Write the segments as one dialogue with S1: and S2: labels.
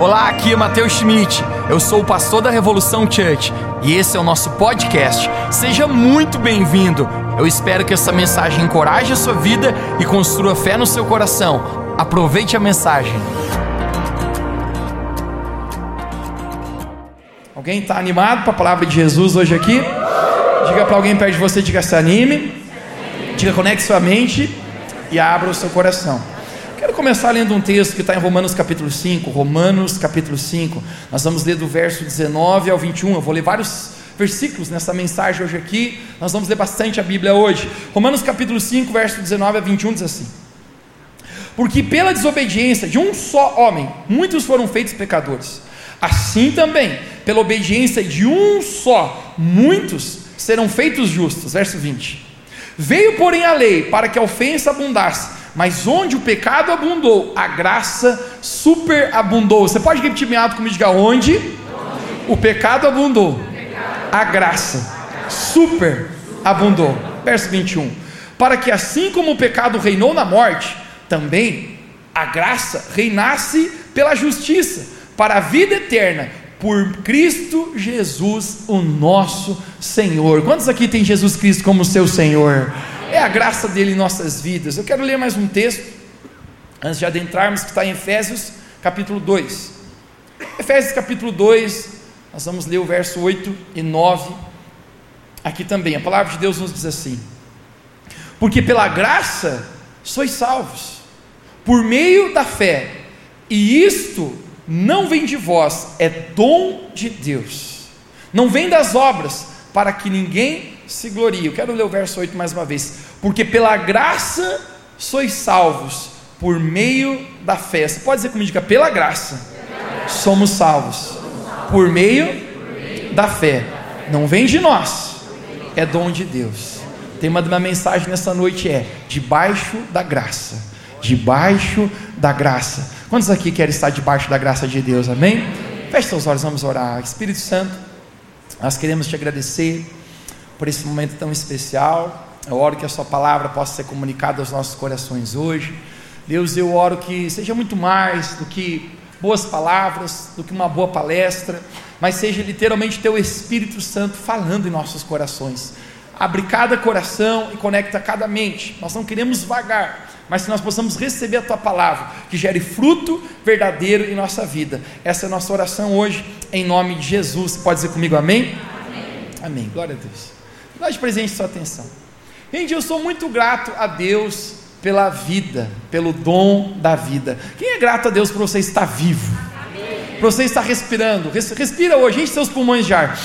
S1: Olá, aqui é Matheus Schmidt. Eu sou o pastor da Revolução Church e esse é o nosso podcast. Seja muito bem-vindo. Eu espero que essa mensagem encoraje a sua vida e construa fé no seu coração. Aproveite a mensagem. Alguém está animado para a palavra de Jesus hoje aqui? Diga para alguém perto de você, diga se anime. Diga conecte sua mente e abra o seu coração. Quero começar lendo um texto que está em Romanos capítulo 5. Romanos capítulo 5. Nós vamos ler do verso 19 ao 21. Eu vou ler vários versículos nessa mensagem hoje aqui. Nós vamos ler bastante a Bíblia hoje. Romanos capítulo 5, verso 19 a 21 diz assim: Porque pela desobediência de um só homem, muitos foram feitos pecadores. Assim também, pela obediência de um só, muitos serão feitos justos. Verso 20. Veio, porém, a lei para que a ofensa abundasse mas onde o pecado abundou, a graça superabundou. Você pode repetir bem alto comigo? Diga onde? O pecado abundou, a graça superabundou. Verso 21. Para que assim como o pecado reinou na morte, também a graça reinasse pela justiça, para a vida eterna, por Cristo Jesus, o nosso Senhor. Quantos aqui tem Jesus Cristo como seu Senhor? É a graça dele em nossas vidas. Eu quero ler mais um texto, antes de adentrarmos, que está em Efésios, capítulo 2. Efésios, capítulo 2, nós vamos ler o verso 8 e 9. Aqui também, a palavra de Deus nos diz assim: Porque pela graça sois salvos, por meio da fé, e isto não vem de vós, é dom de Deus, não vem das obras, para que ninguém se glorie. Eu quero ler o verso 8 mais uma vez. Porque pela graça sois salvos por meio da fé. Você pode dizer comigo, pela graça somos salvos por meio da fé. Não vem de nós, é dom de Deus. O tema de uma mensagem nessa noite é debaixo da graça. Debaixo da graça. Quantos aqui querem estar debaixo da graça de Deus? Amém? Feche seus olhos, vamos orar. Espírito Santo, nós queremos te agradecer por esse momento tão especial. Eu oro que a Sua palavra possa ser comunicada aos nossos corações hoje. Deus, eu oro que seja muito mais do que boas palavras, do que uma boa palestra, mas seja literalmente Teu Espírito Santo falando em nossos corações. Abre cada coração e conecta cada mente. Nós não queremos vagar, mas que nós possamos receber a Tua palavra, que gere fruto verdadeiro em nossa vida. Essa é a nossa oração hoje, em nome de Jesus. Pode dizer comigo amém? Amém. Amém. Glória a Deus. De presente sua atenção. Gente, eu sou muito grato a Deus pela vida, pelo dom da vida. Quem é grato a Deus por você estar vivo? Por você estar respirando. Respira hoje, enche seus pulmões de ar.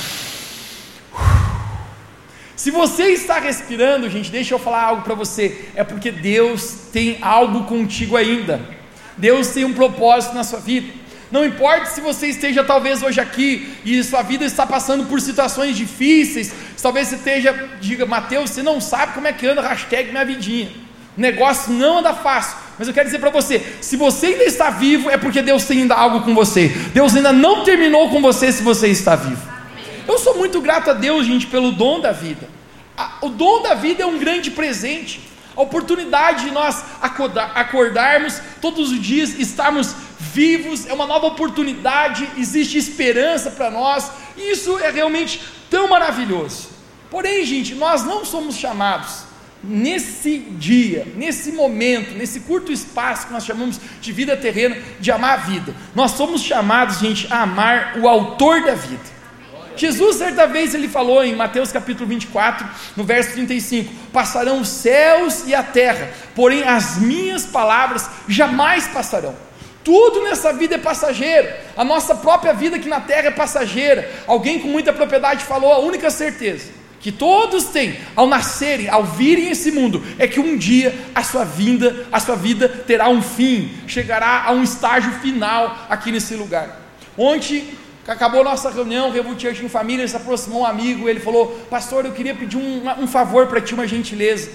S1: Se você está respirando, gente, deixa eu falar algo para você. É porque Deus tem algo contigo ainda. Deus tem um propósito na sua vida. Não importa se você esteja talvez hoje aqui e sua vida está passando por situações difíceis, talvez você esteja, diga, Mateus, você não sabe como é que anda hashtag minha vidinha. O negócio não anda fácil. Mas eu quero dizer para você: se você ainda está vivo, é porque Deus tem ainda algo com você. Deus ainda não terminou com você se você está vivo. Eu sou muito grato a Deus, gente, pelo dom da vida. O dom da vida é um grande presente. A oportunidade de nós acordarmos todos os dias, estarmos vivos, é uma nova oportunidade, existe esperança para nós, e isso é realmente tão maravilhoso. Porém, gente, nós não somos chamados nesse dia, nesse momento, nesse curto espaço que nós chamamos de vida terrena, de amar a vida. Nós somos chamados, gente, a amar o autor da vida. Jesus, certa vez, ele falou em Mateus capítulo 24, no verso 35: Passarão os céus e a terra, porém as minhas palavras jamais passarão. Tudo nessa vida é passageiro, a nossa própria vida aqui na terra é passageira. Alguém com muita propriedade falou a única certeza que todos têm ao nascerem, ao virem esse mundo, é que um dia a sua vinda, a sua vida terá um fim, chegará a um estágio final aqui nesse lugar. Ontem Acabou nossa reunião, Revo Church em família, se aproximou um amigo, ele falou, pastor, eu queria pedir um, um favor para ti, uma gentileza.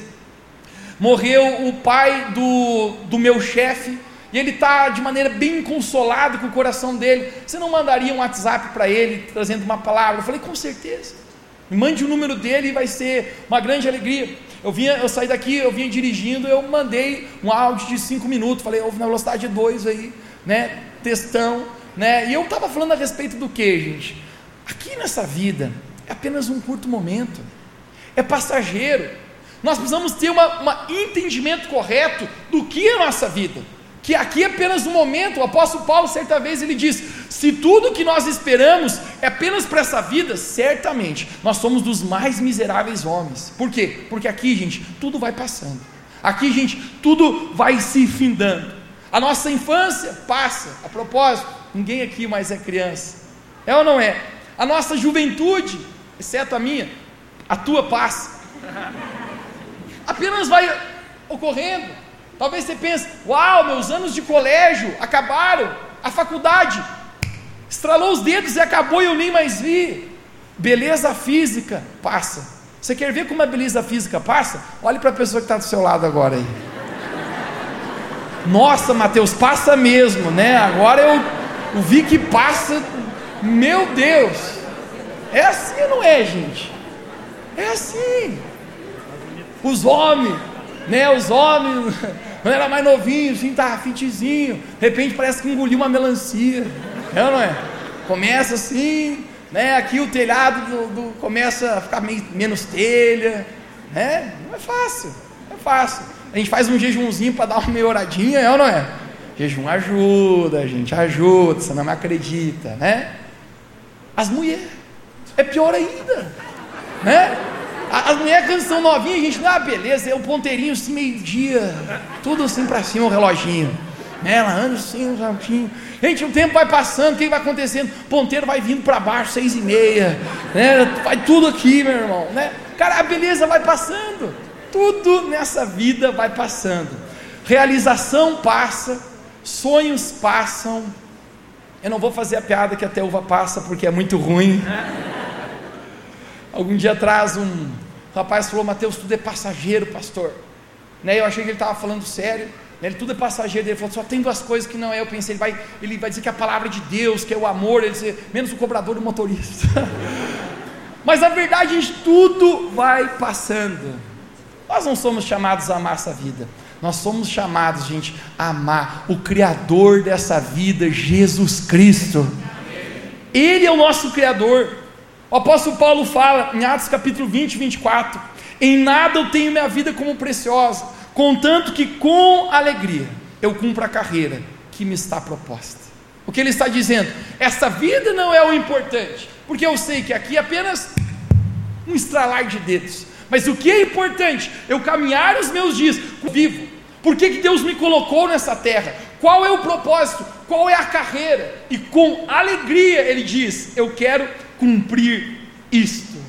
S1: Morreu o pai do, do meu chefe, e ele está de maneira bem consolado com o coração dele. Você não mandaria um WhatsApp para ele, trazendo uma palavra? Eu falei, com certeza. Me mande o número dele e vai ser uma grande alegria. Eu vinha, eu saí daqui, eu vinha dirigindo, eu mandei um áudio de cinco minutos, falei, ouve na velocidade 2 aí, né? Textão né? E eu estava falando a respeito do que, gente? Aqui nessa vida é apenas um curto momento, é passageiro. Nós precisamos ter um entendimento correto do que é a nossa vida que aqui é apenas um momento, o apóstolo Paulo, certa vez, ele diz: se tudo que nós esperamos é apenas para essa vida, certamente nós somos dos mais miseráveis homens. Por quê? Porque aqui, gente, tudo vai passando, aqui, gente, tudo vai se findando. A nossa infância passa, a propósito, ninguém aqui mais é criança, é ou não é? A nossa juventude, exceto a minha, a tua passa, apenas vai ocorrendo. Talvez você pense: uau, meus anos de colégio acabaram, a faculdade estralou os dedos e acabou e eu nem mais vi. Beleza física passa. Você quer ver como a beleza física passa? Olhe para a pessoa que está do seu lado agora aí. Nossa, Mateus, passa mesmo, né? Agora eu, vi que passa. Meu Deus, é assim não é, gente? É assim. Os homens, né? Os homens quando era mais novinho, assim, tava fitzinho, de repente parece que engoliu uma melancia. É ou não é? Começa assim, né? Aqui o telhado do, do, começa a ficar meio, menos telha. Né? Não é fácil, não é fácil. A gente faz um jejumzinho para dar uma melhoradinha, é ou não é? Jejum ajuda, a gente ajuda, você não me acredita, né? As mulheres, é pior ainda, né? As mulheres quando são novinhas, a gente, ah, beleza, é o ponteirinho assim, meio-dia, tudo assim para cima, o reloginho. Né? Ela anda assim, um saltinho. Gente, o tempo vai passando, o que vai acontecendo? O ponteiro vai vindo para baixo, seis e meia, né? Vai tudo aqui, meu irmão, né? Cara, a beleza vai passando. Tudo nessa vida vai passando. Realização passa, sonhos passam. Eu não vou fazer a piada que até uva passa, porque é muito ruim. Algum dia atrás, um rapaz falou: Mateus, tudo é passageiro, pastor. Né, eu achei que ele estava falando sério. Né, ele, tudo é passageiro. Ele falou: só tem duas coisas que não é. Eu pensei: ele vai, ele vai dizer que é a palavra de Deus, que é o amor, ele dizer, menos o cobrador do motorista. Mas a verdade, gente, tudo vai passando. Nós não somos chamados a amar essa vida. Nós somos chamados, gente, a amar o Criador dessa vida, Jesus Cristo. Ele é o nosso Criador. O apóstolo Paulo fala em Atos capítulo 20, 24: Em nada eu tenho minha vida como preciosa, contanto que com alegria eu cumpro a carreira que me está proposta. O que ele está dizendo? Essa vida não é o importante, porque eu sei que aqui é apenas um estralar de dedos. Mas o que é importante? Eu caminhar os meus dias vivo. Por que, que Deus me colocou nessa terra? Qual é o propósito? Qual é a carreira? E com alegria ele diz: Eu quero cumprir isto.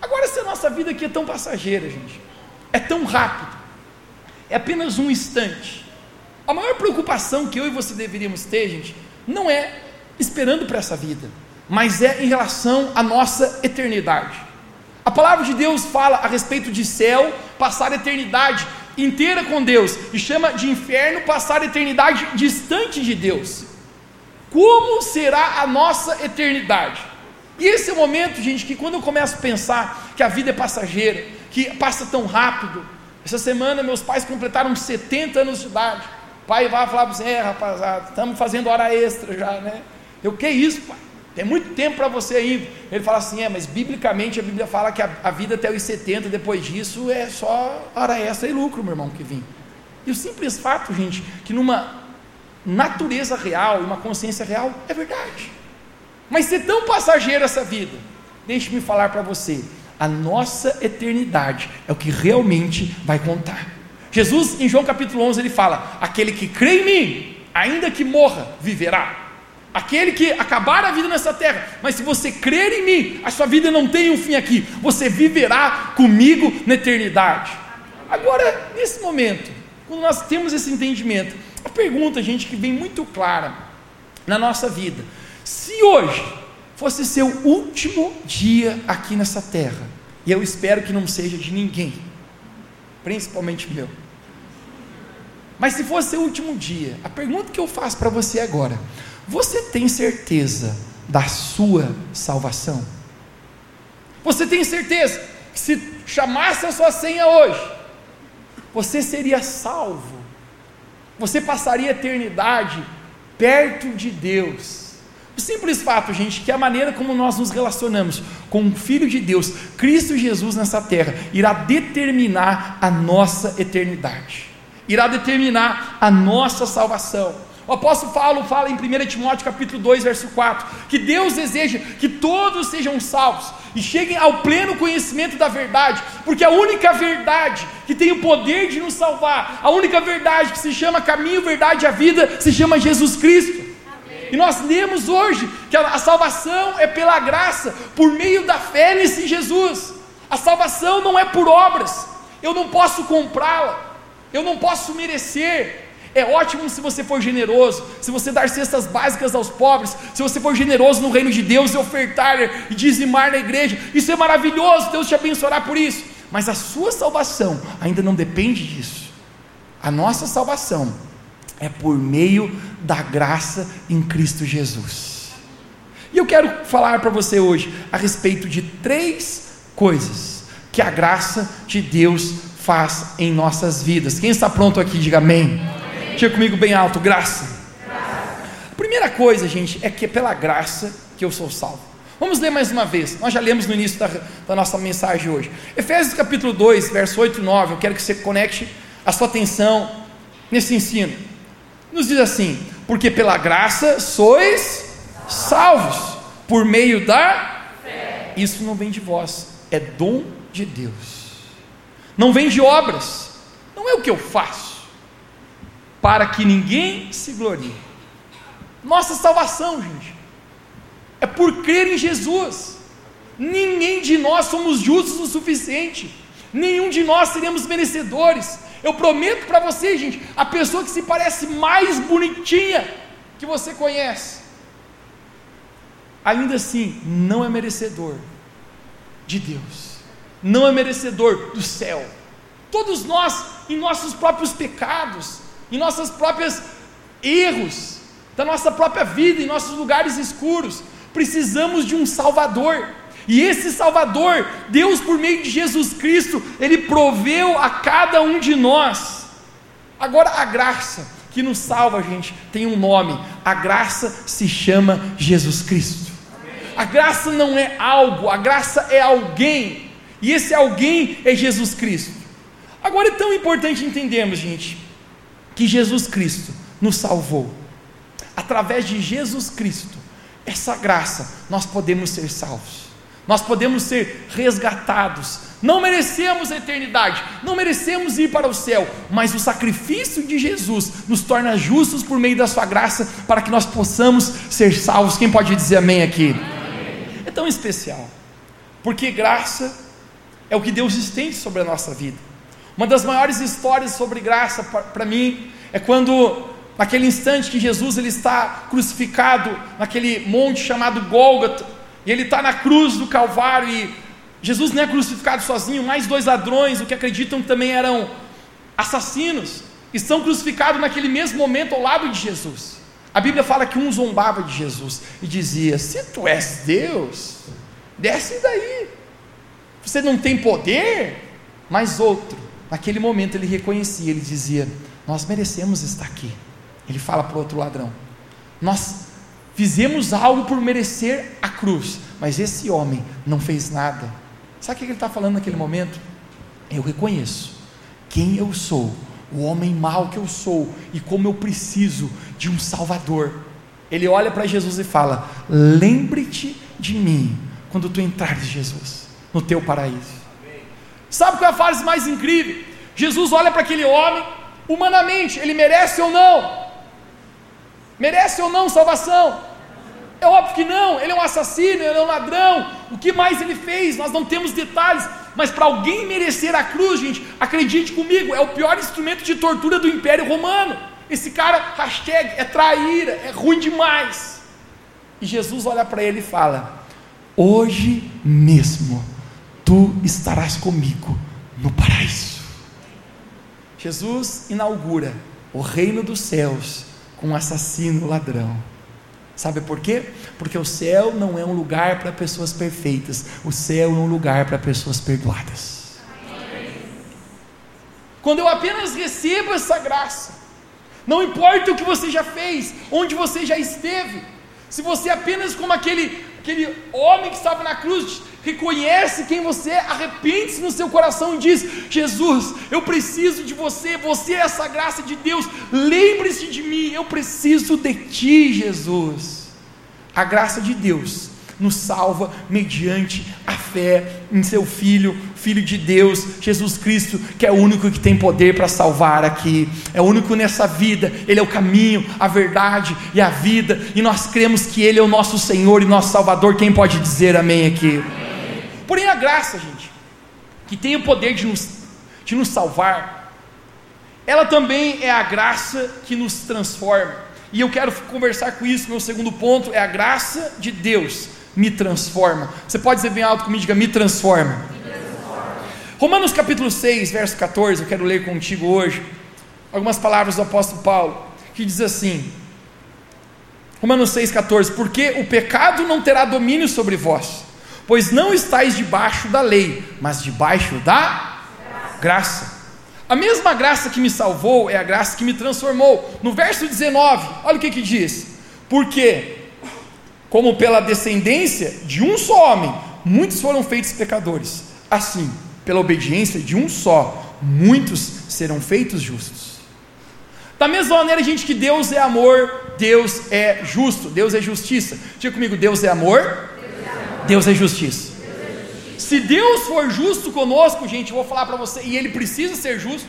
S1: Agora, se a nossa vida aqui é tão passageira, gente, é tão rápido, é apenas um instante. A maior preocupação que eu e você deveríamos ter, gente, não é esperando para essa vida, mas é em relação à nossa eternidade. A palavra de Deus fala a respeito de céu, passar a eternidade inteira com Deus, e chama de inferno passar a eternidade distante de Deus. Como será a nossa eternidade? E esse é o momento, gente, que quando eu começo a pensar que a vida é passageira, que passa tão rápido. Essa semana meus pais completaram 70 anos de idade. O pai vai falar para você, é rapaziada, estamos fazendo hora extra já, né? Eu, que isso, pai? Tem muito tempo para você ainda. Ele fala assim: é, mas biblicamente a Bíblia fala que a, a, vida até os 70, depois disso é só hora extra e lucro, meu irmão, que vim. E o simples fato, gente, que numa natureza real, uma consciência real, é verdade. Mas ser tão passageira essa vida, deixe-me falar para você, a nossa eternidade é o que realmente vai contar. Jesus, em João capítulo 11, ele fala: Aquele que crê em mim, ainda que morra, viverá. Aquele que acabar a vida nessa terra, mas se você crer em mim, a sua vida não tem um fim aqui, você viverá comigo na eternidade. Agora, nesse momento, quando nós temos esse entendimento, a pergunta, gente, que vem muito clara na nossa vida: se hoje fosse seu último dia aqui nessa terra, e eu espero que não seja de ninguém, principalmente meu, mas se fosse seu último dia, a pergunta que eu faço para você agora: você tem certeza da sua salvação? Você tem certeza que se chamasse a sua senha hoje, você seria salvo? Você passaria a eternidade perto de Deus. Simples fato, gente, que a maneira como nós nos relacionamos com o Filho de Deus, Cristo Jesus nessa terra, irá determinar a nossa eternidade, irá determinar a nossa salvação. O apóstolo Paulo fala em 1 Timóteo capítulo 2, verso 4, que Deus deseja que todos sejam salvos e cheguem ao pleno conhecimento da verdade, porque a única verdade que tem o poder de nos salvar, a única verdade que se chama caminho, verdade e a vida, se chama Jesus Cristo. E nós lemos hoje que a, salvação é pela graça, por meio da fé nesse Jesus. A salvação não é por obras, eu não posso comprá-la, eu não posso merecer, é ótimo se você for generoso, se você dar cestas básicas aos pobres, se você for generoso no reino de Deus e ofertar e dizimar na igreja. Isso é maravilhoso, Deus te abençoará por isso. Mas a sua salvação ainda não depende disso. A nossa salvação é por meio da graça em Cristo Jesus. E eu quero falar para você hoje a respeito de três coisas que a graça de Deus faz em nossas vidas. Quem está pronto aqui, diga amém. Diga comigo bem alto: graça. A primeira coisa, gente, é que é pela graça que eu sou salvo. Vamos ler mais uma vez. Nós já lemos no início da, da nossa mensagem hoje. Efésios capítulo 2, verso 8 e 9. Eu quero que você conecte a sua atenção nesse ensino. Nos diz assim: Porque pela graça sois salvos, por meio da fé. Isso não vem de vós, é dom de Deus. Não vem de obras, não é o que eu faço para que ninguém se glorie. Nossa salvação, gente, é por crer em Jesus. Ninguém de nós somos justos o suficiente, nenhum de nós seremos merecedores. Eu prometo para você, gente, a pessoa que se parece mais bonitinha que você conhece, ainda assim não é merecedor de Deus, não é merecedor do céu. Todos nós, em nossos próprios pecados, em nossos próprios erros, da nossa própria vida, em nossos lugares escuros. Precisamos de um Salvador. E esse Salvador, Deus por meio de Jesus Cristo, Ele proveu a cada um de nós. Agora a graça que nos salva, gente, tem um nome. A graça se chama Jesus Cristo. A graça não é algo, a graça é alguém. E esse alguém é Jesus Cristo. Agora é tão importante entendermos, gente, que Jesus Cristo nos salvou. Através de Jesus Cristo, essa graça, nós podemos ser salvos, nós podemos ser resgatados. Não merecemos a eternidade, não merecemos ir para o céu, mas o sacrifício de Jesus nos torna justos por meio da Sua graça, para que nós possamos ser salvos. Quem pode dizer amém aqui? Amém. É tão especial, porque graça é o que Deus estende sobre a nossa vida. Uma das maiores histórias sobre graça para mim é quando naquele instante que Jesus ele está crucificado naquele monte chamado Gólgota, e ele está na cruz do Calvário e Jesus não é crucificado sozinho, mais dois ladrões, o que acreditam também eram assassinos, estão crucificados naquele mesmo momento ao lado de Jesus. A Bíblia fala que um zombava de Jesus e dizia: Se tu és Deus, desce daí. Você não tem poder, mas outro Naquele momento ele reconhecia, ele dizia: Nós merecemos estar aqui. Ele fala para o outro ladrão: Nós fizemos algo por merecer a cruz, mas esse homem não fez nada. Sabe o que ele está falando naquele momento? Eu reconheço quem eu sou, o homem mau que eu sou e como eu preciso de um Salvador. Ele olha para Jesus e fala: Lembre-te de mim quando tu entrares, Jesus, no teu paraíso. Sabe qual é a fase mais incrível? Jesus olha para aquele homem, humanamente, ele merece ou não? Merece ou não salvação? É óbvio que não, ele é um assassino, ele é um ladrão, o que mais ele fez? Nós não temos detalhes, mas para alguém merecer a cruz, gente, acredite comigo, é o pior instrumento de tortura do Império Romano. Esse cara, hashtag, é traíra, é ruim demais. E Jesus olha para ele e fala: Hoje mesmo tu estarás comigo no paraíso. Jesus inaugura o reino dos céus com um assassino ladrão. Sabe por quê? Porque o céu não é um lugar para pessoas perfeitas, o céu é um lugar para pessoas perdoadas. Quando eu apenas recebo essa graça, Não importa o que você já fez, onde você já esteve. Se você apenas como aquele, aquele homem que estava na cruz, reconhece quem você é, arrepende-se no seu coração e diz: Jesus, eu preciso de você, você é essa graça de Deus, lembre-se de mim, eu preciso de ti, Jesus. A graça de Deus nos salva mediante a fé em seu Filho, Filho de Deus, Jesus Cristo, que é o único que tem poder para salvar aqui, é o único nessa vida, Ele é o caminho, a verdade e a vida, e nós cremos que Ele é o nosso Senhor e nosso Salvador. Quem pode dizer amém aqui? Amém. Porém, a graça, gente, que tem o poder de nos, de nos salvar, ela também é a graça que nos transforma. E eu quero conversar com isso. Meu segundo ponto é a graça de Deus me transforma. Você pode dizer bem alto comigo, diga, me transforma. me transforma. Romanos capítulo 6, verso 14, eu quero ler contigo hoje, algumas palavras do apóstolo Paulo, que diz assim, Romanos 6, 14, porque o pecado não terá domínio sobre vós, pois não estáis debaixo da lei, mas debaixo da graça. graça. A mesma graça que me salvou é a graça que me transformou. No verso 19, olha o que que diz: Porque como pela descendência de um só homem, muitos foram feitos pecadores. Assim, pela obediência de um só, muitos serão feitos justos. Da mesma maneira, gente, que Deus é amor, Deus é justo, Deus é justiça. Diga comigo, Deus é amor, Deus é, justiça. Se Deus for justo conosco, gente, eu vou falar para você, e Ele precisa ser justo,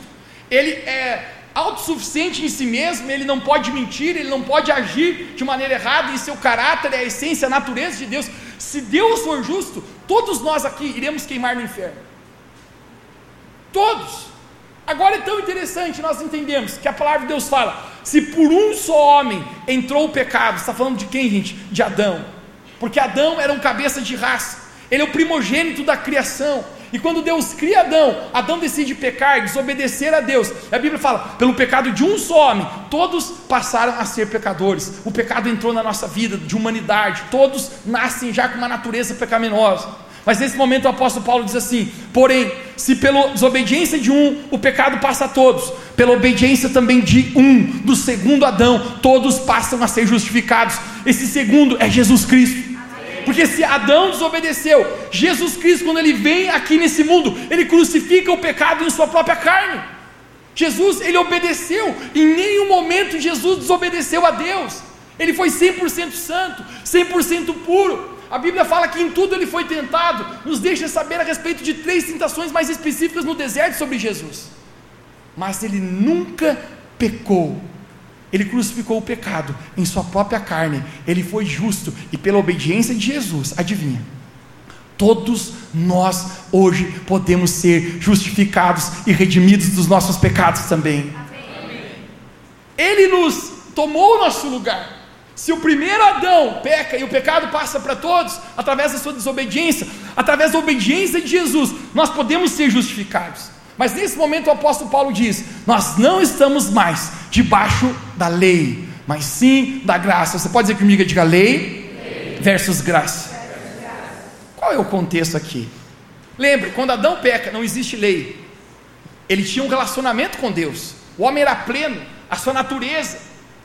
S1: Ele é autossuficiente em si mesmo, ele não pode mentir, ele não pode agir de maneira errada, e seu caráter é a essência, a natureza de Deus. Se Deus for justo, todos nós aqui iremos queimar no inferno. Todos. Agora é tão interessante nós entendemos que a palavra de Deus fala: se por um só homem entrou o pecado, está falando de quem, gente? De Adão. Porque Adão era um cabeça de raça, ele é o primogênito da criação. E quando Deus cria Adão, Adão decide pecar, desobedecer a Deus. A Bíblia fala: pelo pecado de um só homem, todos passaram a ser pecadores. O pecado entrou na nossa vida de humanidade. Todos nascem já com uma natureza pecaminosa. Mas nesse momento o apóstolo Paulo diz assim: porém, se pela desobediência de um o pecado passa a todos, pela obediência também de um, do segundo Adão, todos passam a ser justificados. Esse segundo é Jesus Cristo. Porque se Adão desobedeceu, Jesus Cristo, quando ele vem aqui nesse mundo, ele crucifica o pecado em sua própria carne. Jesus, ele obedeceu, em nenhum momento Jesus desobedeceu a Deus. Ele foi 100% santo, 100% puro. A Bíblia fala que em tudo ele foi tentado, nos deixa saber a respeito de três tentações mais específicas no deserto sobre Jesus. Mas ele nunca pecou. Ele crucificou o pecado em sua própria carne. Ele foi justo e pela obediência de Jesus, adivinha? Todos nós hoje podemos ser justificados e redimidos dos nossos pecados também. Ele nos tomou o nosso lugar. Se o primeiro Adão peca e o pecado passa para todos, através da sua desobediência, através da obediência de Jesus, nós podemos ser justificados. Mas nesse momento o apóstolo Paulo diz: Nós não estamos mais debaixo da lei, mas sim da graça. Você pode dizer comigo, diga lei, lei. versus graça. Qual é o contexto aqui? Lembre, quando Adão peca, não existe lei. Ele tinha um relacionamento com Deus. O homem era pleno, a sua natureza.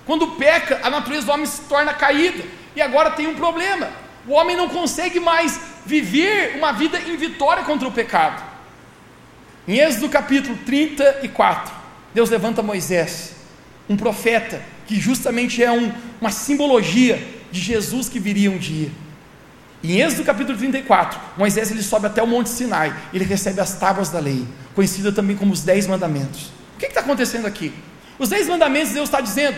S1: Quando peca, a natureza do homem se torna caída. E agora tem um problema. O homem não consegue mais viver uma vida em vitória contra o pecado. Em Êxodo capítulo 34, Deus levanta Moisés, um profeta, que justamente é um, uma simbologia de Jesus que viria um dia. Em Êxodo capítulo 34, Moisés ele sobe até o Monte Sinai, ele recebe as tábuas da lei, conhecida também como os Dez Mandamentos. O que está acontecendo aqui? Os Dez Mandamentos, Deus está dizendo: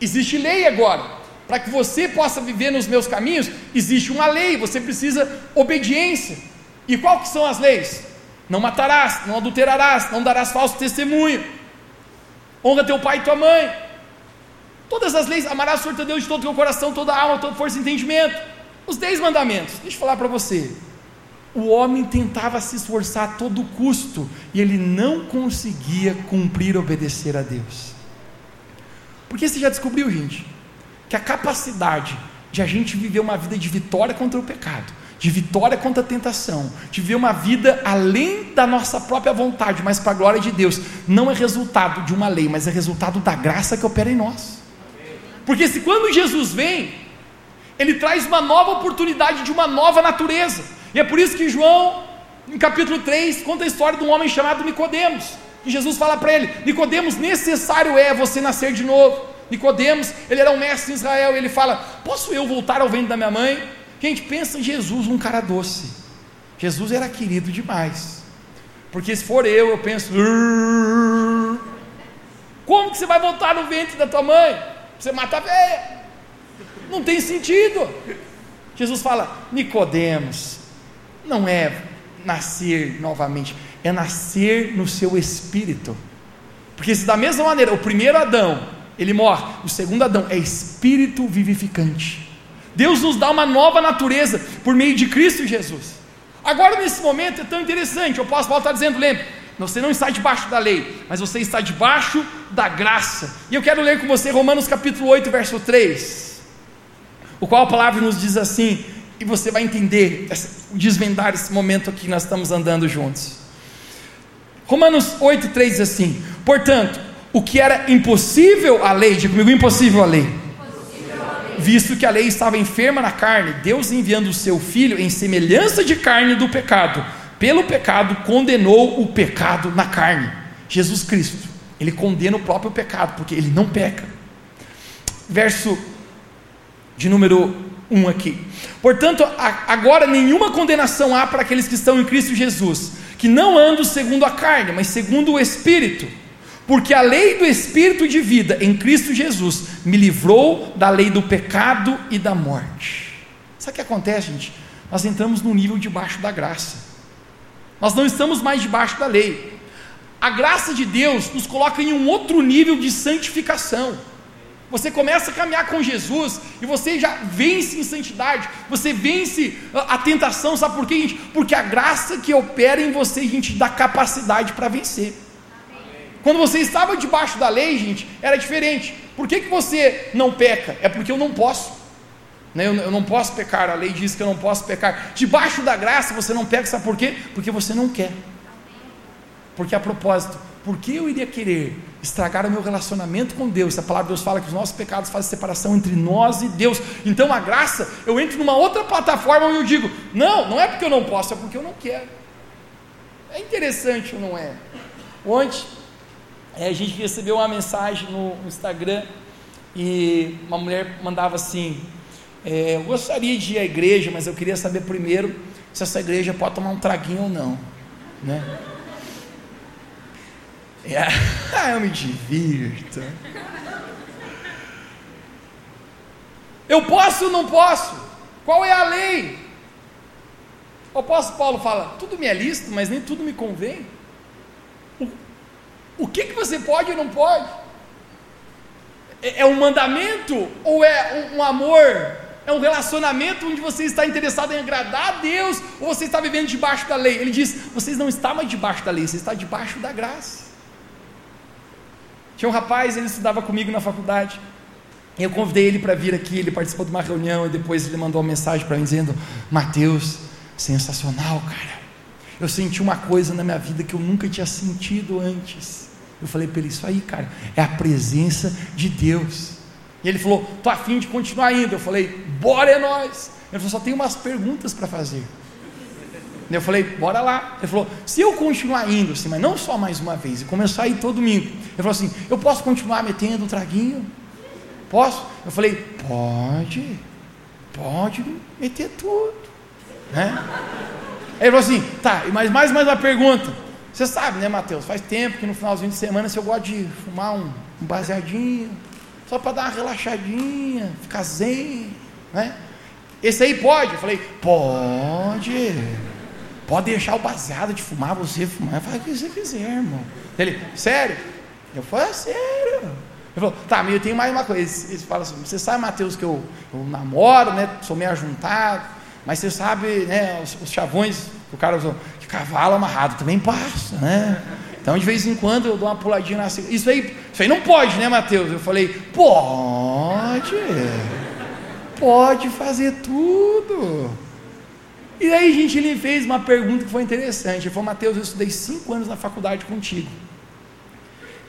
S1: existe lei agora. Para que você possa viver nos meus caminhos, existe uma lei, você precisa obediência. E qual que são as leis? Não matarás, não adulterarás, não darás falso testemunho. Honra teu pai e tua mãe. Todas as leis, amarás o Senhor teu Deus de todo o teu coração, toda a alma, toda força e entendimento. Os dez mandamentos. Deixa eu falar para você. O homem tentava se esforçar a todo custo e ele não conseguia cumprir obedecer a Deus. Porque você já descobriu, gente, que a capacidade de a gente viver uma vida de vitória contra o pecado de vitória contra a tentação, de viver uma vida além da nossa própria vontade, mas para a glória de Deus, não é resultado de uma lei, mas é resultado da graça que opera em nós. Porque se quando Jesus vem, ele traz uma nova oportunidade de uma nova natureza. E é por isso que João, em capítulo 3, conta a história de um homem chamado Nicodemos. E Jesus fala para ele: Nicodemos, necessário é você nascer de novo. Nicodemos, ele era um mestre em Israel, e ele fala: Posso eu voltar ao ventre da minha mãe? Gente, pensa em Jesus, um cara doce. Jesus era querido demais. Porque se for eu, eu penso: Como que você vai voltar no ventre da tua mãe? Você mata a velha. Não tem sentido. Jesus fala: Nicodemos, não é nascer novamente, é nascer no seu espírito. Porque se da mesma maneira, o primeiro Adão, ele morre, o segundo Adão é espírito vivificante. Deus nos dá uma nova natureza por meio de Cristo Jesus. Agora, nesse momento, é tão interessante, o apóstolo Paulo está dizendo, lembre, você não está debaixo da lei, mas você está debaixo da graça. E eu quero ler com você Romanos capítulo 8, verso 3, o qual a palavra nos diz assim: e você vai entender, desvendar esse momento aqui que nós estamos andando juntos. Romanos 8, 3 diz assim: Portanto, o que era impossível à lei, diga comigo, impossível à lei, visto que a lei estava enferma na carne, Deus enviando o seu filho em semelhança de carne do pecado, pelo pecado condenou o pecado na carne. Jesus Cristo, ele condena o próprio pecado, porque ele não peca. Verso de número 1 aqui. Portanto, agora nenhuma condenação há para aqueles que estão em Cristo Jesus, que não andam segundo a carne, mas segundo o Espírito. Porque a lei do Espírito de vida em Cristo Jesus me livrou da lei do pecado e da morte. Sabe o que acontece, gente? Nós entramos no nível debaixo da graça. Nós não estamos mais debaixo da lei. A graça de Deus nos coloca em um outro nível de santificação. Você começa a caminhar com Jesus e você já vence em santidade, você vence a, tentação, sabe por quê, gente? Porque a graça que opera em você, gente dá capacidade para vencer. Quando você estava debaixo da lei, gente, era diferente. Por que, que você não peca? É porque eu não posso. Né? Eu, eu não posso pecar, a lei diz que eu não posso pecar. Debaixo da graça você não peca, sabe por quê? Porque você não quer. Porque a propósito, por que eu iria querer estragar o meu relacionamento com Deus? A palavra de Deus fala que os nossos pecados fazem separação entre nós e Deus. Então a graça, eu entro numa outra plataforma onde eu digo: não, não é porque eu não posso, é porque eu não quero. É interessante ou não é? Ontem é, a gente recebeu uma mensagem no, Instagram e uma mulher mandava assim: é, eu gostaria de ir à igreja, mas eu queria saber primeiro se essa igreja pode tomar um traguinho ou não, né? Ah, eu me divirto. Eu posso ou não posso? Qual é a lei? O apóstolo Paulo fala: tudo me é lícito, mas nem tudo me convém. O, que, que você pode ou não pode? É, é um mandamento ou é um, um amor? É um relacionamento onde você está interessado em agradar a Deus ou você está vivendo debaixo da lei? Ele diz: vocês não estão mais debaixo da lei, você está debaixo da graça. Tinha um rapaz, ele estudava comigo na faculdade. Eu convidei ele para vir aqui, ele participou de uma reunião e depois ele mandou uma mensagem para mim dizendo: Mateus, sensacional, cara. Eu senti uma coisa na minha vida que eu nunca tinha sentido antes. Eu falei para ele: Isso aí, cara, é a presença de Deus. E ele falou: Tô afim de continuar indo. Eu falei: Bora é nós. Ele falou: Só tem umas perguntas para fazer. Eu falei, bora lá. Ele falou, se eu continuar indo, assim, mas não só mais uma vez, e começar a ir todo domingo. Ele falou assim, eu posso continuar metendo o traguinho? Posso? Eu falei, pode, pode meter tudo. Né? Ele falou assim, tá, mas mais, mais uma pergunta. Você sabe, né, Mateus? Faz tempo que no finalzinho de semana se eu gosto de fumar um, um baseadinho, só para dar uma relaxadinha, ficar zen, né? Esse aí pode? Eu falei, pode. Pode deixar o baseado de fumar, você fumar, faz o que você quiser, irmão. Ele, sério? Eu falei, é sério. Ele falou, tá, mas eu tenho mais uma coisa. Ele fala assim, você sabe, Mateus, que eu, eu namoro, né? Sou meio ajuntado, mas você sabe, né, os, os chavões que o cara usou, cavalo amarrado também passa, né? Então, de vez em quando, eu dou uma puladinha na Isso aí, isso aí não pode, né, Mateus? Eu falei, pode. Pode fazer tudo. E aí, gente, ele fez uma pergunta que foi interessante. Ele falou: Mateus, eu estudei cinco anos na faculdade contigo.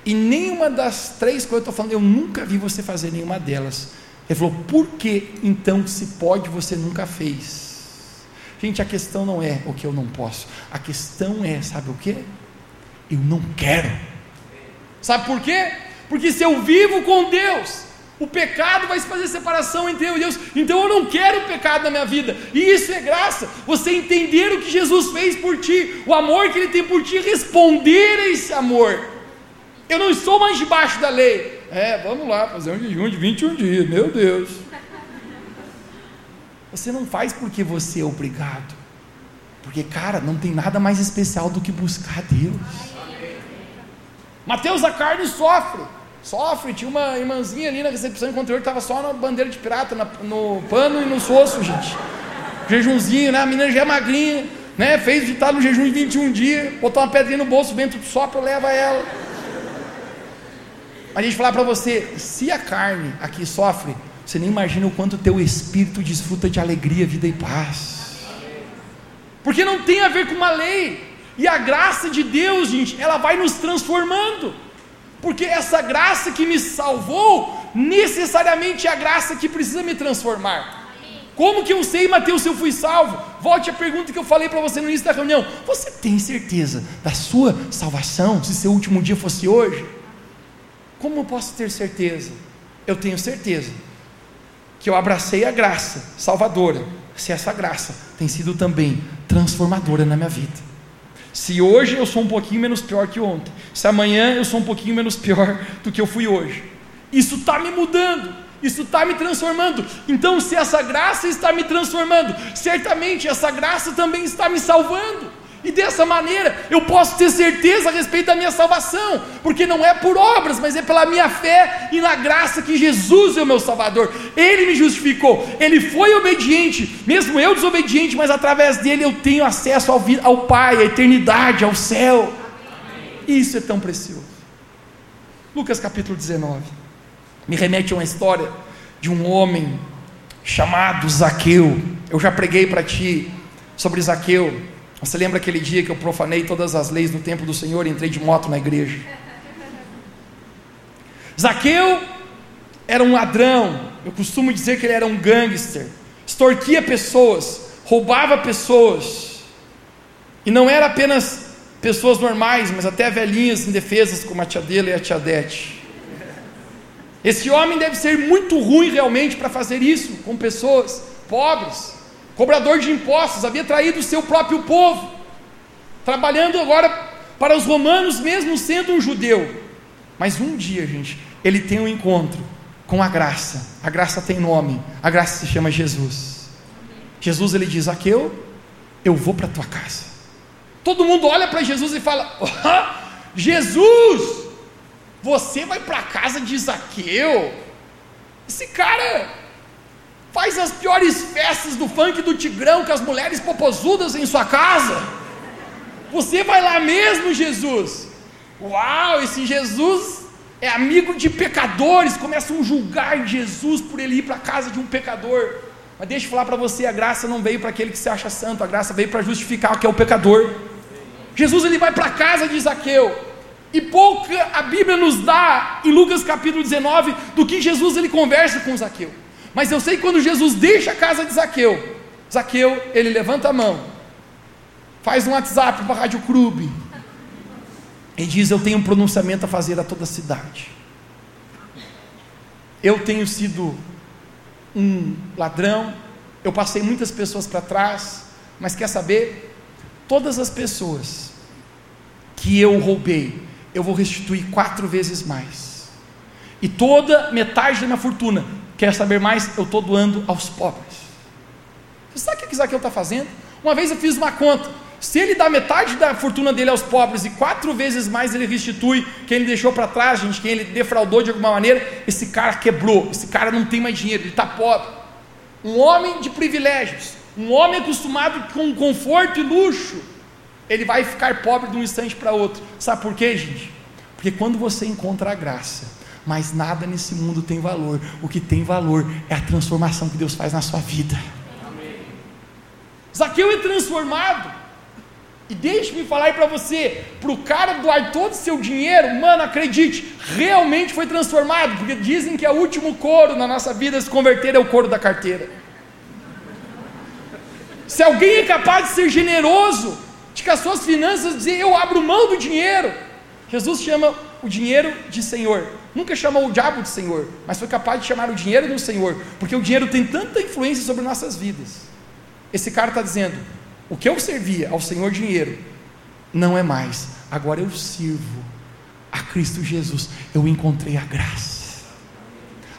S1: E nenhuma das três coisas que eu estou falando, eu nunca vi você fazer nenhuma delas. Ele falou: por que então, se pode, você nunca fez? Gente, a questão não é o que eu não posso, a questão é, sabe o que? Eu não quero. Sabe por quê? Porque se eu vivo com Deus, o pecado vai fazer separação entre eu e Deus. Então eu não quero pecado na minha vida. E isso é graça. Você entender o que Jesus fez por ti, o amor que Ele tem por ti, responder a esse amor. Eu não estou mais debaixo da lei. É, vamos lá, fazer um jejum de 21 dias. Meu Deus. Você não faz porque você é obrigado. Porque, cara, não tem nada mais especial do que buscar Deus. Mateus a carne sofre. Sofre, tinha uma irmãzinha ali na recepção interior que estava só na bandeira de pirata, na, no pano e no osso, gente. Jejumzinho, né? A menina já é magrinha, né? Fez de estar no jejum de 21 dias, botou uma pedrinha no bolso, o vento sopra, leva ela. A gente falar para você, se a carne aqui sofre, você nem imagina o quanto o teu espírito desfruta de alegria, vida e paz. Porque não tem a ver com uma lei. E a graça de Deus, gente, ela vai nos transformando. Porque essa graça que me salvou, necessariamente é a graça que precisa me transformar. Como que eu sei, Mateus, se eu fui salvo? Volte a pergunta que eu falei para você no início da reunião. Você tem certeza da sua salvação, se seu último dia fosse hoje? Como eu posso ter certeza? Eu tenho certeza que eu abracei a graça salvadora, se essa graça tem sido também transformadora na minha vida. Se hoje eu sou um pouquinho menos pior que ontem, se amanhã eu sou um pouquinho menos pior do que eu fui hoje, isso está me mudando, isso está me transformando. Então, se essa graça está me transformando, certamente essa graça também está me salvando. E dessa maneira eu posso ter certeza a respeito da minha salvação, porque não é por obras, mas é pela minha fé e na graça que Jesus é o meu Salvador. Ele me justificou, ele foi obediente, mesmo eu desobediente, mas através dele eu tenho acesso ao, ao Pai, à eternidade, ao céu. Isso é tão precioso. Lucas capítulo 19 me remete a uma história de um homem chamado Zaqueu. Eu já preguei para ti sobre Zaqueu você lembra aquele dia que eu profanei todas as leis no templo do Senhor e entrei de moto na igreja? Zaqueu era um ladrão, eu costumo dizer que ele era um gangster, extorquia pessoas, roubava pessoas, e não era apenas pessoas normais, mas até velhinhas indefesas como a tia dele e a tia Dete. Esse homem deve ser muito ruim realmente para fazer isso com pessoas pobres cobrador de impostos, havia traído o seu próprio povo, trabalhando agora para os romanos, mesmo sendo um judeu. Mas um dia, gente, ele tem um encontro com a graça. A graça tem nome, a graça se chama Jesus. Jesus ele diz: Aqueu, eu vou para tua casa. Todo mundo olha para Jesus e fala: oh, Jesus, você vai para a casa de Zaqueu? Esse cara faz as piores festas do funk do Tigrão com as mulheres popozudas em sua casa. Você vai lá mesmo, Jesus? Uau, esse Jesus é amigo de pecadores. Começam a julgar Jesus por ele ir para a casa de um pecador. Mas deixa eu falar para você: a graça não veio para aquele que se acha santo, a graça veio para justificar o que é o pecador. Jesus ele vai para a casa de Zaqueu. E pouca a Bíblia nos dá em Lucas capítulo 19 do que Jesus ele conversa com Zaqueu. Mas eu sei que quando Jesus deixa a casa de Zaqueu, Zaqueu, ele levanta a mão, faz um WhatsApp para a Rádio Clube, e diz: Eu tenho um pronunciamento a fazer a toda a cidade. Eu tenho sido um ladrão, eu passei muitas pessoas para trás, mas quer saber? Todas as pessoas que eu roubei, eu vou restituir quatro vezes mais. E toda metade da minha fortuna Quer saber mais? Eu estou doando aos pobres. Você sabe o que Zaqueu está fazendo? Uma vez eu fiz uma conta. Se ele dá metade da fortuna dele aos pobres e quatro vezes mais ele restitui quem ele deixou para trás, gente, quem ele defraudou de alguma maneira, esse cara quebrou, esse cara não tem mais dinheiro, ele está pobre. Um homem de privilégios, um homem acostumado com conforto e luxo, ele vai ficar pobre de um instante para outro. Sabe por quê, gente? Porque quando você encontra a graça, mas nada nesse mundo tem valor. O que tem valor é a transformação que Deus faz na sua vida. Zaqueu é transformado. E deixe-me falar para você, para o cara doar todo o seu dinheiro, mano, acredite, realmente foi transformado, porque dizem que é o último couro na nossa vida se converter é o couro da carteira. Se alguém é capaz de ser generoso, de que as suas finanças dizer eu abro mão do dinheiro, Jesus chama o dinheiro de Senhor. Nunca chamou o diabo de Senhor, mas foi capaz de chamar o dinheiro do Senhor, porque o dinheiro tem tanta influência sobre nossas vidas. Esse cara está dizendo: o que eu servia ao Senhor dinheiro não é mais, agora eu sirvo a Cristo Jesus. Eu encontrei a graça,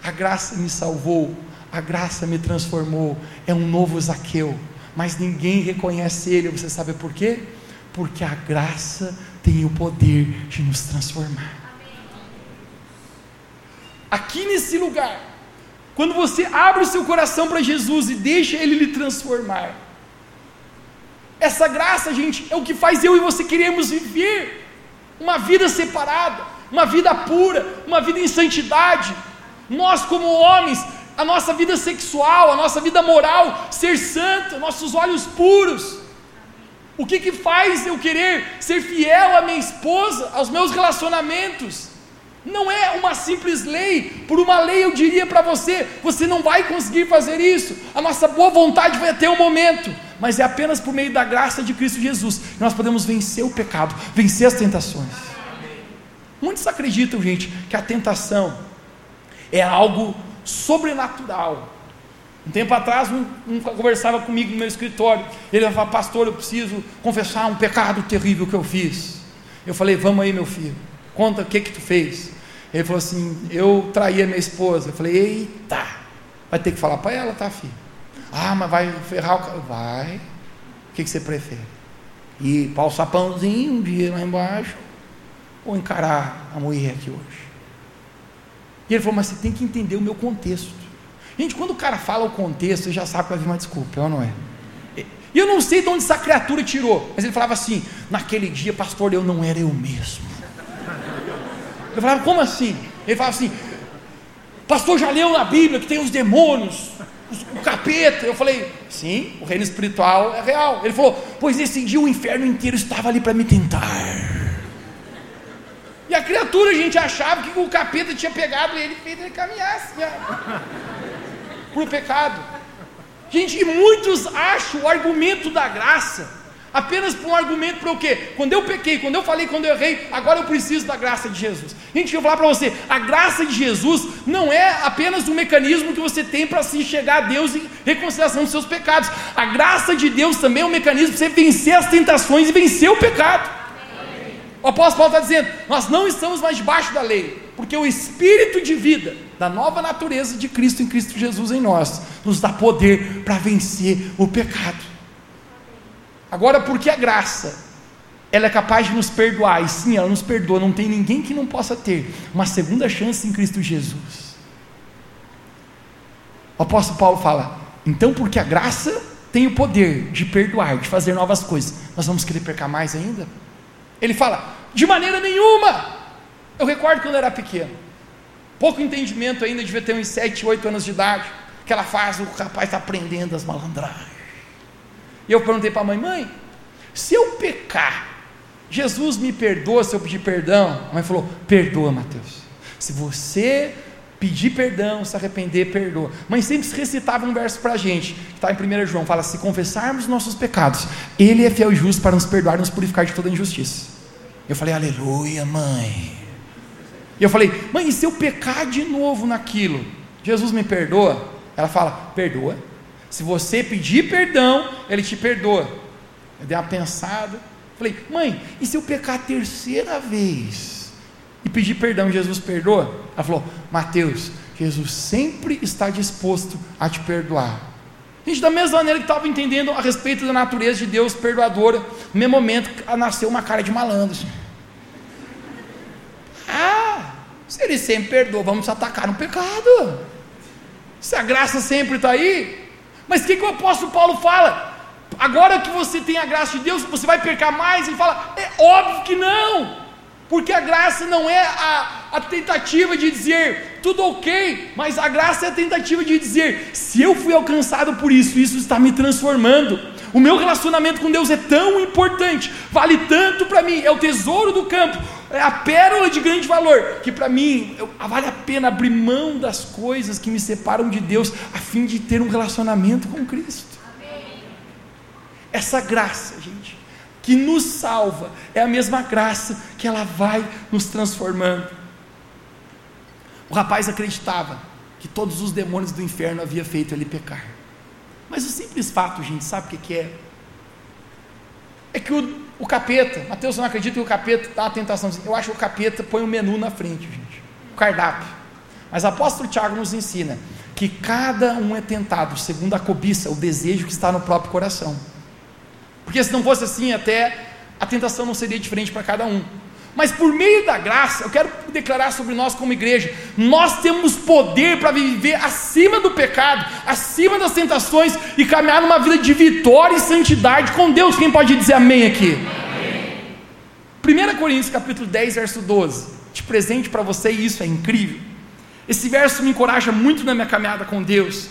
S1: a graça me salvou, a graça me transformou. É um novo Zaqueu, mas ninguém reconhece ele. Você sabe por quê? Porque a graça tem o poder de nos transformar. Aqui nesse lugar, quando você abre o seu coração para Jesus e deixa Ele lhe transformar, essa graça, gente, é o que faz eu e você queremos viver uma vida separada, uma vida pura, uma vida em santidade. Nós, como homens, a nossa vida sexual, a nossa vida moral, ser santo, nossos olhos puros. O que, que faz eu querer ser fiel à minha esposa, aos meus relacionamentos? Não é uma simples lei, por uma lei eu diria para você: você não vai conseguir fazer isso, a nossa boa vontade vai até um momento, mas é apenas por meio da graça de Cristo Jesus que nós podemos vencer o pecado, vencer as tentações. Muitos acreditam, gente, que a tentação é algo sobrenatural. Um tempo atrás, um, um conversava comigo no meu escritório. Ele falava, pastor, eu preciso confessar um pecado terrível que eu fiz. Eu falei, vamos aí, meu filho, conta o que que tu fez. Ele falou assim, eu traí a minha esposa. Eu falei, eita, vai ter que falar para ela, tá, filho? Ah, mas vai ferrar o cara. Vai. O que, que você prefere? Ir para o sapãozinho um dia lá embaixo ou encarar a mulher aqui hoje? E ele falou, mas você tem que entender o meu contexto. Gente, quando o cara fala o contexto, você já sabe que vai vir uma desculpa, é não é? E eu não sei de onde essa criatura tirou, mas ele falava assim: naquele dia, pastor, eu não era eu mesmo. Eu falava, como assim? Ele falava assim: pastor já leu na Bíblia que tem os demônios, o capeta. Eu falei, sim, o reino espiritual é real. Ele falou, pois nesse dia o inferno inteiro estava ali para me tentar. E a criatura, a gente achava que o capeta tinha pegado ele e feito ele caminhar assim, para o pecado. Gente, e muitos acham o argumento da graça apenas por um argumento para o quê? Quando eu pequei, quando eu falei, quando eu errei, agora eu preciso da graça de Jesus. Gente, eu vou falar para você: a graça de Jesus não é apenas um mecanismo que você tem para se chegar a Deus em reconciliação dos seus pecados. A graça de Deus também é um mecanismo para você vencer as tentações e vencer o pecado. O apóstolo Paulo está dizendo: nós não estamos mais debaixo da lei, porque o espírito de vida da nova natureza de Cristo em Cristo Jesus em nós nos dá poder para vencer o pecado. Agora, porque a graça ela é capaz de nos perdoar, e sim, ela nos perdoa, não tem ninguém que não possa ter uma segunda chance em Cristo Jesus. O apóstolo Paulo fala: então, porque a graça tem o poder de perdoar, de fazer novas coisas, nós vamos querer pecar mais ainda? Ele fala: de maneira nenhuma. Eu recordo quando eu era pequeno, pouco entendimento ainda, devia ter uns 7, 8 anos de idade. Aquela fase, o rapaz está aprendendo as malandragens. E eu perguntei para a mãe: mãe, se eu pecar, Jesus me perdoa se eu pedir perdão? A mãe falou: perdoa, Mateus. Se você pedir perdão, se arrepender, perdoa. Mãe sempre recitava um verso para a gente, que está em 1 João, fala: se confessarmos nossos pecados, Ele é fiel e justo para nos perdoar e nos purificar de toda injustiça. Eu falei, aleluia, mãe. E eu falei, mãe, e se eu pecar de novo naquilo, Jesus me perdoa? Ela fala, perdoa. Se você pedir perdão, Ele te perdoa. Eu dei uma pensada. Falei, mãe, e se eu pecar a terceira vez? E pedir perdão, Jesus perdoa? Ela falou: Mateus, Jesus sempre está disposto a te perdoar. Gente, da mesma maneira que estava entendendo a respeito da natureza de Deus perdoadora, no mesmo momento nasceu uma cara de malandro. Assim. Ah, se ele sempre perdoa, vamos atacar no pecado. Se a graça sempre está aí. Mas o que, que o apóstolo Paulo fala? Agora que você tem a graça de Deus, você vai pecar mais? Ele fala: é óbvio que não. Porque a graça não é a, a tentativa de dizer tudo ok, mas a graça é a tentativa de dizer: se eu fui alcançado por isso, isso está me transformando. O meu relacionamento com Deus é tão importante, vale tanto para mim, é o tesouro do campo, é a pérola de grande valor, que para mim eu, vale a pena abrir mão das coisas que me separam de Deus, a fim de ter um relacionamento com Cristo. Amém. Essa graça, gente, que nos salva, é a mesma graça que ela vai nos transformando. O rapaz acreditava que todos os demônios do inferno haviam feito ele pecar. Mas o simples fato, gente, sabe o que, é? É que o, o capeta, Mateus não acredita que o capeta dá uma tentação. Eu acho que o capeta põe um menu na frente, gente. O cardápio. Mas o apóstolo Tiago nos ensina que cada um é tentado segundo a cobiça, o desejo que está no próprio coração. Porque se não fosse assim, até a tentação não seria diferente para cada um. Mas por meio da graça, eu quero declarar sobre nós como igreja: nós temos poder para viver acima do pecado, acima das tentações e caminhar numa vida de vitória e santidade com Deus. Quem pode dizer amém aqui? Amém. 1 Coríntios capítulo 10, verso 12. De presente para você, e isso é incrível. Esse verso me encoraja muito na minha caminhada com Deus.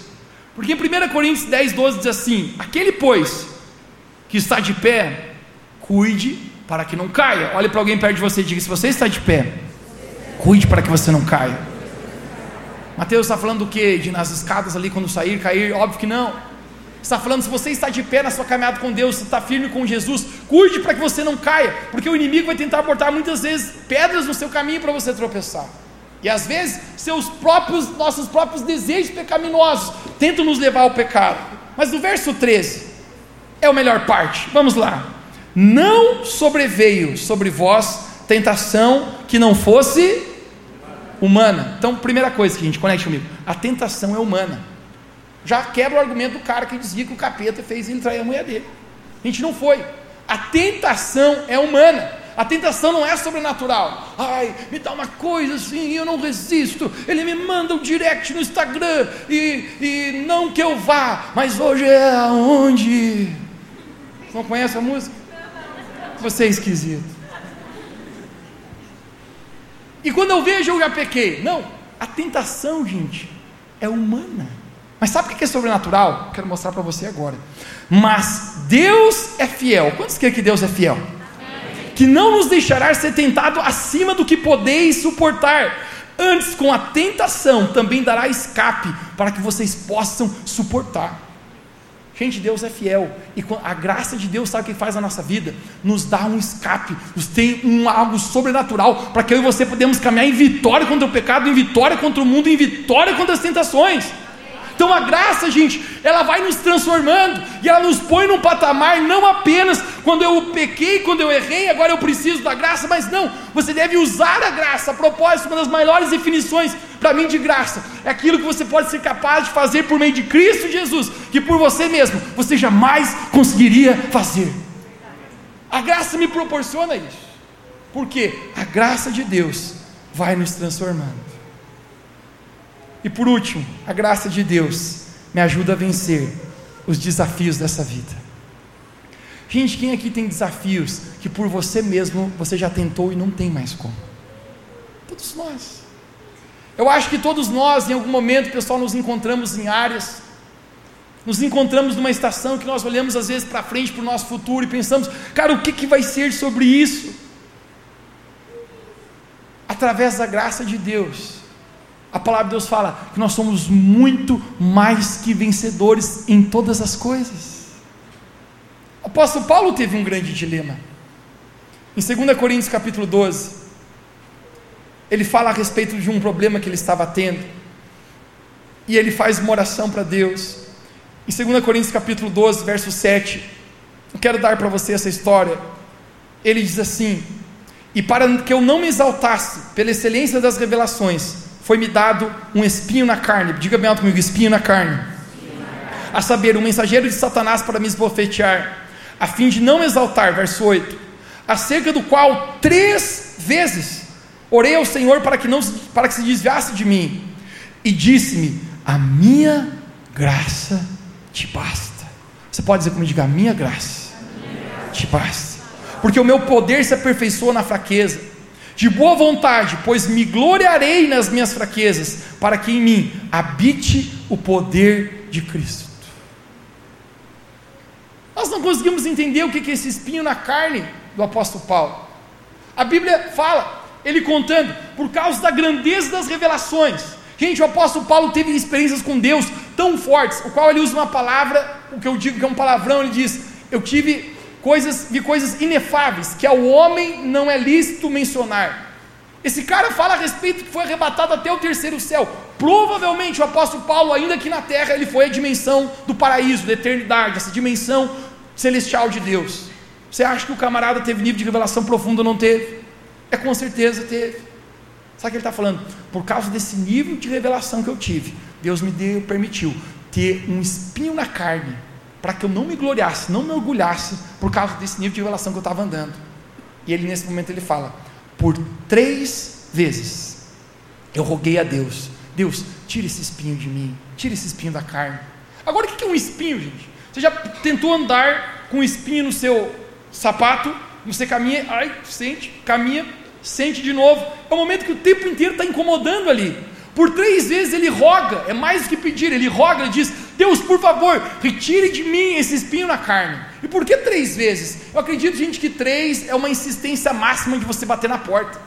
S1: Porque em 1 Coríntios 10, 12 diz assim: Aquele, pois, que está de pé, cuide para que não caia. Olhe para alguém perto de você e diga: se você está de pé, cuide para que você não caia. Mateus está falando do que? De nas escadas ali quando sair, cair? Óbvio que não. Está falando, se você está de pé na sua caminhada com Deus, se está firme com Jesus, cuide para que você não caia, porque o inimigo vai tentar botar muitas vezes pedras no seu caminho para você tropeçar. E às vezes, seus próprios, nossos próprios desejos pecaminosos tentam nos levar ao pecado. Mas no verso 13 é a melhor parte. Vamos lá não sobreveio sobre vós tentação que não fosse humana. Então, primeira coisa que a gente conecte comigo: a tentação é humana. Já quebra o argumento do cara que dizia que o capeta fez ele trair a mulher dele. A gente não foi. A tentação é humana. A tentação não é sobrenatural. Ai, me dá uma coisa assim, eu não resisto. Ele me manda um direct no Instagram e, e não que eu vá, mas hoje é aonde? Não conhece a música? Você é esquisito. E quando eu vejo, eu já pequei. Não, a tentação, gente, é humana. Mas sabe o que é sobrenatural? Quero mostrar para você agora. Mas Deus é fiel. Quantos querem que Deus é fiel? Que não nos deixará ser tentado acima do que podeis suportar. Antes, com a tentação, também dará escape para que vocês possam suportar. Gente, Deus é fiel. E a graça de Deus, sabe o que faz na nossa vida? Nos dá um escape, nos tem um algo sobrenatural, para que eu e você podemos caminhar em vitória contra o pecado, em vitória contra o mundo, em vitória contra as tentações. Então a graça, gente, ela vai nos transformando e ela nos põe num patamar não apenas quando eu pequei, quando eu errei, agora eu preciso da graça, mas não, você deve usar a graça. A propósito, uma das maiores definições para mim de graça é aquilo que você pode ser capaz de fazer por meio de Cristo Jesus, que por você mesmo você jamais conseguiria fazer. A graça me proporciona isso, porque a graça de Deus vai nos transformando. E por último, a graça de Deus me ajuda a vencer os desafios dessa vida. Gente, quem aqui tem desafios que por você mesmo você já tentou e não tem mais como? Todos nós. Eu acho que todos nós, em algum momento, pessoal, nos encontramos em áreas, nos encontramos numa estação que nós olhamos às vezes para frente, para o nosso futuro e pensamos, cara, o que, que vai ser sobre isso? Através da graça de Deus, a palavra de Deus fala que nós somos muito mais que vencedores em todas as coisas. O apóstolo Paulo teve um grande dilema. Em 2 Coríntios capítulo 12, ele fala a respeito de um problema que ele estava tendo. E ele faz uma oração para Deus. Em 2 Coríntios capítulo 12, verso 7, eu quero dar para você essa história. Ele diz assim: E para que eu não me exaltasse pela excelência das revelações, foi-me dado um espinho na carne. Diga bem alto comigo: espinho na carne. A saber, um mensageiro de Satanás para me esbofetear, a fim de não exaltar. Verso 8: acerca do qual três vezes orei ao Senhor para que, não, para que se desviasse de mim, e disse-me: A minha graça te basta. Você pode dizer comigo: diga, a minha graça te basta, porque o meu poder se aperfeiçoa na fraqueza de boa vontade, pois me gloriarei nas minhas fraquezas, para que em mim habite o poder de Cristo. Nós não conseguimos entender o que é esse espinho na carne do apóstolo Paulo. A Bíblia fala, ele contando, por causa da grandeza das revelações. Gente, o apóstolo Paulo teve experiências com Deus tão fortes, o qual ele usa uma palavra, o que eu digo que é um palavrão, ele diz: Eu tive coisas, vi coisas inefáveis, que ao homem não é lícito mencionar. Esse cara fala a respeito que foi arrebatado até o terceiro céu. Provavelmente o apóstolo Paulo, ainda aqui na terra, ele foi a dimensão do paraíso, da eternidade, essa dimensão celestial de Deus. Você acha que o camarada teve nível de revelação profundo ou não teve? É com certeza teve. Sabe o que ele está falando? Por causa desse nível de revelação que eu tive, Deus me deu, permitiu ter um espinho na carne, para que eu não me gloriasse, não me orgulhasse, por causa desse nível de revelação que eu estava andando. E ele, nesse momento, ele fala: por três vezes eu roguei a Deus: Deus, tira esse espinho de mim, tira esse espinho da carne. Agora, o que é um espinho, gente? Você já tentou andar com um espinho no seu sapato? Você caminha, ai, sente, caminha, sente de novo. É o momento que o tempo inteiro está incomodando ali. Por três vezes ele roga, é mais do que pedir, ele roga, ele diz: Deus, por favor, retire de mim esse espinho na carne. E por que três vezes? Eu acredito, gente, que três é uma insistência máxima de você bater na porta.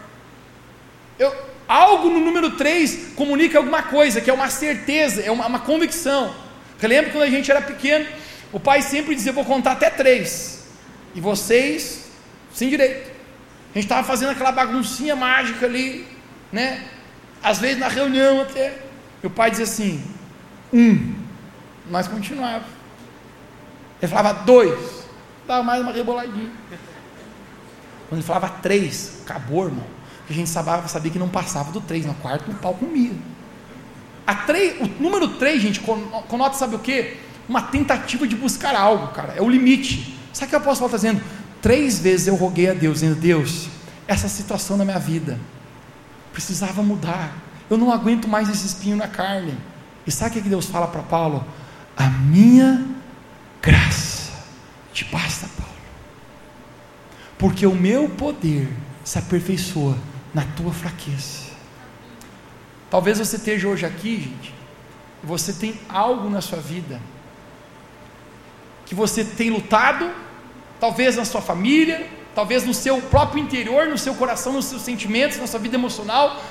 S1: Eu, algo no número três comunica alguma coisa, que é uma certeza, é uma, uma convicção. Eu lembro quando a gente era pequeno, o pai sempre dizia: Vou contar até três. E vocês, sem direito. A gente estava fazendo aquela baguncinha mágica ali, né? Às vezes na reunião até. Meu pai dizia assim: um. Nós continuava. Ele falava dois. Dava mais uma reboladinha. Quando ele falava três, acabou, irmão. A gente sabia, sabia que não passava do três. No quarto, o pau comia. A três, o número três, gente, conota, sabe o que? Uma tentativa de buscar algo, cara. É o limite. Sabe o que o apóstolo está dizendo? Três vezes eu roguei a Deus, dizendo: Deus, essa situação na minha vida precisava mudar. Eu não aguento mais esse espinho na carne. E sabe o que Deus fala para Paulo? A minha graça te basta, Paulo. Porque o meu poder se aperfeiçoa na tua fraqueza. Talvez você esteja hoje aqui, gente, você tem algo na sua vida que você tem lutado, talvez na sua família, talvez no seu próprio interior, no seu coração, nos seus sentimentos, na sua vida emocional.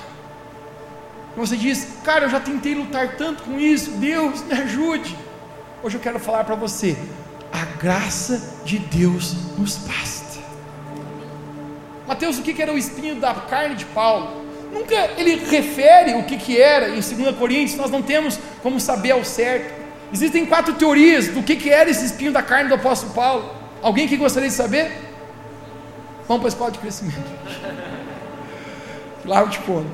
S1: Você diz, cara, eu já tentei lutar tanto com isso, Deus me ajude. Hoje eu quero falar para você, a graça de Deus nos basta. Mateus, o que era o espinho da carne de Paulo? Nunca ele refere o que, que era em 2 Coríntios, nós não temos como saber ao certo. Existem quatro teorias do que, que era esse espinho da carne do apóstolo Paulo. Alguém que gostaria de saber? Vamos para a escola de crescimento. Lá eu te conto.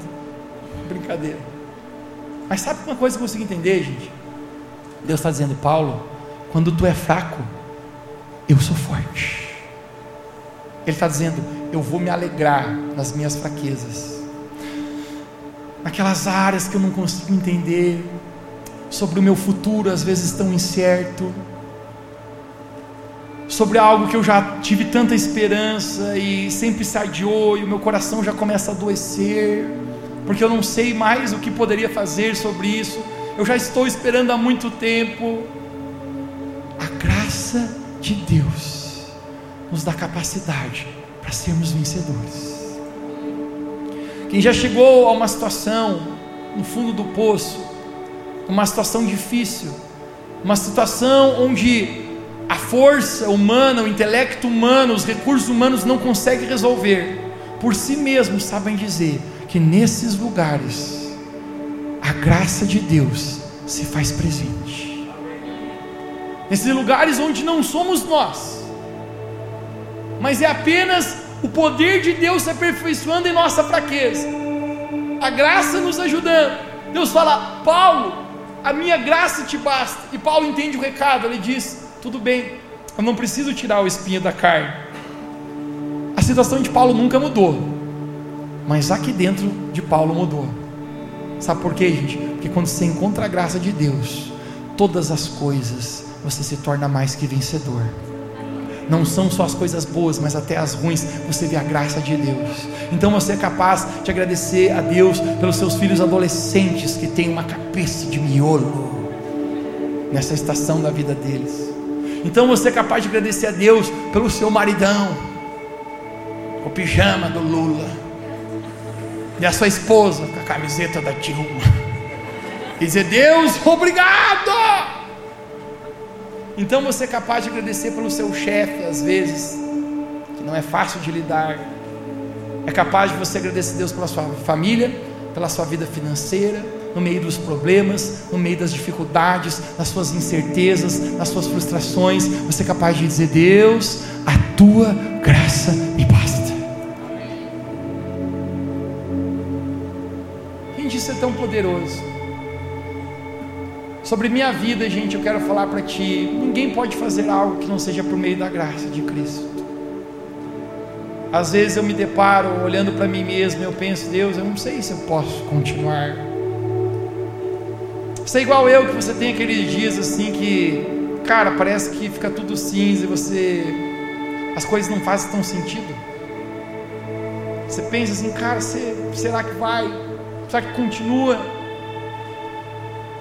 S1: Brincadeira. Mas sabe uma coisa que eu consigo entender, gente? Deus está dizendo, Paulo, quando tu é fraco, eu sou forte. Ele está dizendo, eu vou me alegrar nas minhas fraquezas, naquelas áreas que eu não consigo entender, sobre o meu futuro, às vezes tão incerto, sobre algo que eu já tive tanta esperança e sempre se adiou e o meu coração já começa a adoecer, porque eu não sei mais o que poderia fazer sobre isso, eu já estou esperando há muito tempo. A graça de Deus nos dá capacidade para sermos vencedores. Quem já chegou a uma situação no fundo do poço, uma situação difícil, uma situação onde a força humana, o intelecto humano, os recursos humanos não conseguem resolver, por si mesmos sabem dizer que nesses lugares a graça de Deus se faz presente. Nesses lugares onde não somos nós, mas é apenas o poder de Deus se aperfeiçoando em nossa fraqueza, a graça nos ajudando. Deus fala, Paulo, a minha graça te basta. E Paulo entende o recado, ele diz: tudo bem, eu não preciso tirar o espinho da carne. A situação de Paulo nunca mudou, mas aqui dentro de Paulo mudou. Sabe por quê, gente? Porque quando você encontra a graça de Deus, todas as coisas você se torna mais que vencedor. Não são só as coisas boas, mas até as ruins, você vê a graça de Deus. Então você é capaz de agradecer a Deus pelos seus filhos adolescentes que têm uma cabeça de miolo nessa estação da vida deles. Então você é capaz de agradecer a Deus pelo seu maridão, o pijama do Lula, e a sua esposa com a camiseta da Dilma, e dizer: Deus, obrigado! Então você é capaz de agradecer pelo seu chefe, às vezes, que não é fácil de lidar. É capaz de você agradecer a Deus pela sua família, pela sua vida financeira, no meio dos problemas, no meio das dificuldades, nas suas incertezas, nas suas frustrações. Você é capaz de dizer: Deus, a tua graça tão poderoso. Sobre minha vida, gente, eu quero falar para ti: ninguém pode fazer algo que não seja por meio da graça de Cristo. Às vezes eu me deparo olhando para mim mesmo, eu penso, Deus, eu não sei se eu posso continuar. Você é igual eu, que você tem aqueles dias assim que, cara, parece que fica tudo cinza e você. as coisas não fazem tão sentido. Você pensa assim, cara, você, será que vai? Será que continua?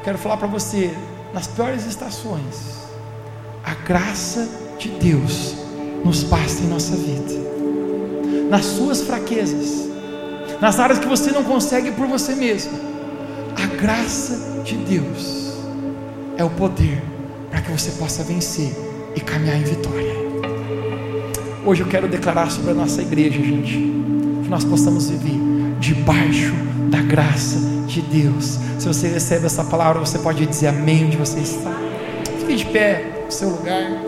S1: quero falar para você, nas piores estações, a graça de Deus nos basta em nossa vida. Nas suas fraquezas, nas áreas que você não consegue por você mesmo, a graça de Deus é o poder para que você possa vencer e caminhar em vitória. Hoje eu quero declarar sobre a nossa igreja, gente, que nós possamos viver debaixo da graça de Deus. Se você recebe essa palavra, você pode dizer amém onde você está. Fique de pé no seu lugar.